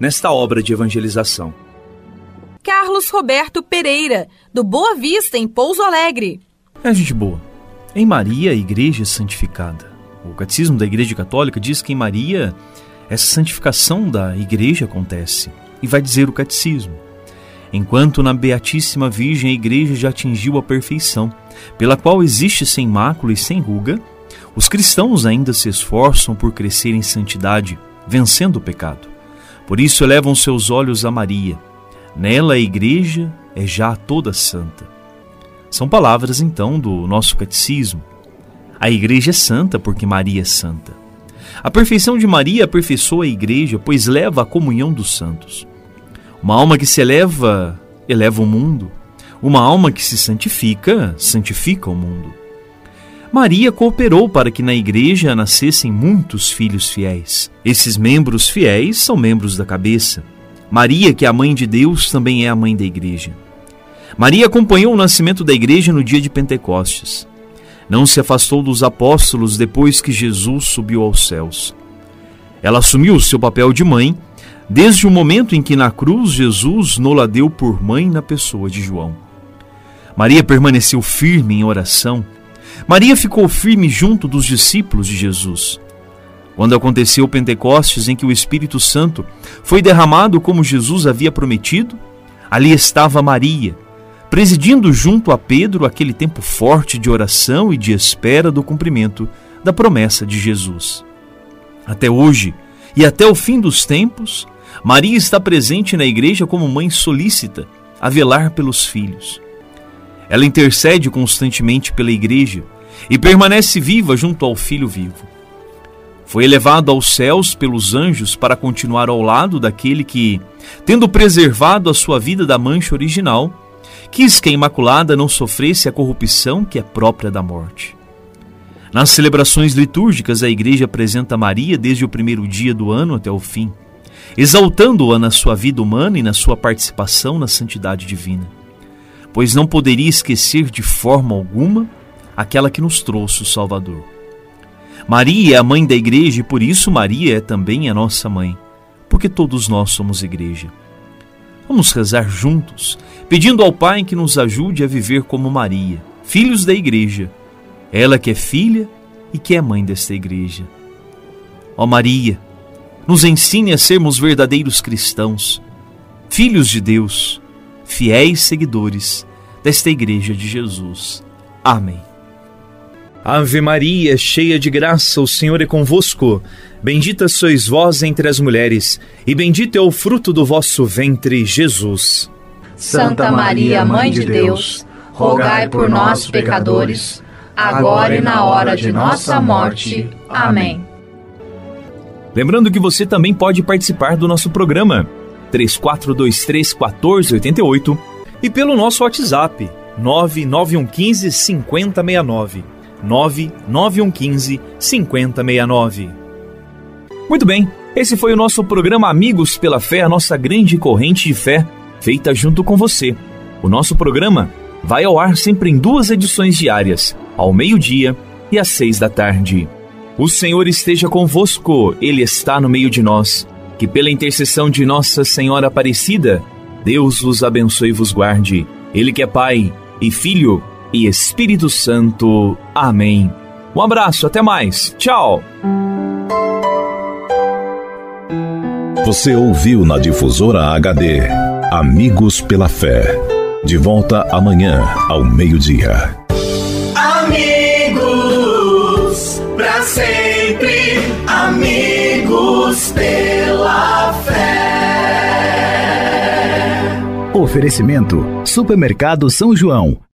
nesta obra de evangelização. Carlos Roberto Pereira, do Boa Vista, em Pouso Alegre. É gente boa. Em Maria, a igreja é santificada. O catecismo da Igreja Católica diz que em Maria essa santificação da igreja acontece. E vai dizer o catecismo: enquanto na Beatíssima Virgem a igreja já atingiu a perfeição, pela qual existe sem mácula e sem ruga, os cristãos ainda se esforçam por crescer em santidade, vencendo o pecado. Por isso elevam seus olhos a Maria. Nela a igreja é já toda santa. São palavras então do nosso catecismo. A igreja é santa porque Maria é santa. A perfeição de Maria aperfeiçoa a igreja, pois leva a comunhão dos santos. Uma alma que se eleva, eleva o mundo. Uma alma que se santifica, santifica o mundo. Maria cooperou para que na igreja nascessem muitos filhos fiéis. Esses membros fiéis são membros da cabeça. Maria, que é a mãe de Deus, também é a mãe da igreja. Maria acompanhou o nascimento da igreja no dia de Pentecostes. Não se afastou dos apóstolos depois que Jesus subiu aos céus. Ela assumiu o seu papel de mãe desde o momento em que na cruz Jesus nola deu por mãe na pessoa de João. Maria permaneceu firme em oração Maria ficou firme junto dos discípulos de Jesus. Quando aconteceu o Pentecostes, em que o Espírito Santo foi derramado como Jesus havia prometido, ali estava Maria, presidindo junto a Pedro aquele tempo forte de oração e de espera do cumprimento da promessa de Jesus. Até hoje e até o fim dos tempos, Maria está presente na igreja como mãe solícita a velar pelos filhos. Ela intercede constantemente pela igreja e permanece viva junto ao Filho vivo. Foi elevado aos céus pelos anjos para continuar ao lado daquele que, tendo preservado a sua vida da mancha original, quis que a Imaculada não sofresse a corrupção que é própria da morte. Nas celebrações litúrgicas, a Igreja apresenta Maria desde o primeiro dia do ano até o fim, exaltando-a na sua vida humana e na sua participação na santidade divina pois não poderia esquecer de forma alguma aquela que nos trouxe o Salvador. Maria é a mãe da igreja e por isso Maria é também a nossa mãe, porque todos nós somos igreja. Vamos rezar juntos, pedindo ao Pai que nos ajude a viver como Maria, filhos da igreja, ela que é filha e que é mãe desta igreja. Ó Maria, nos ensine a sermos verdadeiros cristãos, filhos de Deus fiéis seguidores desta Igreja de Jesus. Amém. Ave Maria, cheia de graça, o Senhor é convosco. Bendita sois vós entre as mulheres, e bendito é o fruto do vosso ventre, Jesus. Santa Maria, Mãe de Deus, rogai por nós, pecadores, agora e na hora de nossa morte. Amém. Lembrando que você também pode participar do nosso programa 3423 1488 e pelo nosso WhatsApp 99115 5069. 99115 5069. Muito bem, esse foi o nosso programa Amigos pela Fé, a nossa grande corrente de fé, feita junto com você. O nosso programa vai ao ar sempre em duas edições diárias, ao meio-dia e às seis da tarde. O Senhor esteja convosco, Ele está no meio de nós. Que pela intercessão de Nossa Senhora Aparecida, Deus vos abençoe e vos guarde. Ele que é Pai e Filho e Espírito Santo. Amém. Um abraço, até mais. Tchau. Você ouviu na difusora HD Amigos pela Fé. De volta amanhã ao meio-dia. Amigos, para sempre, Oferecimento: Supermercado São João.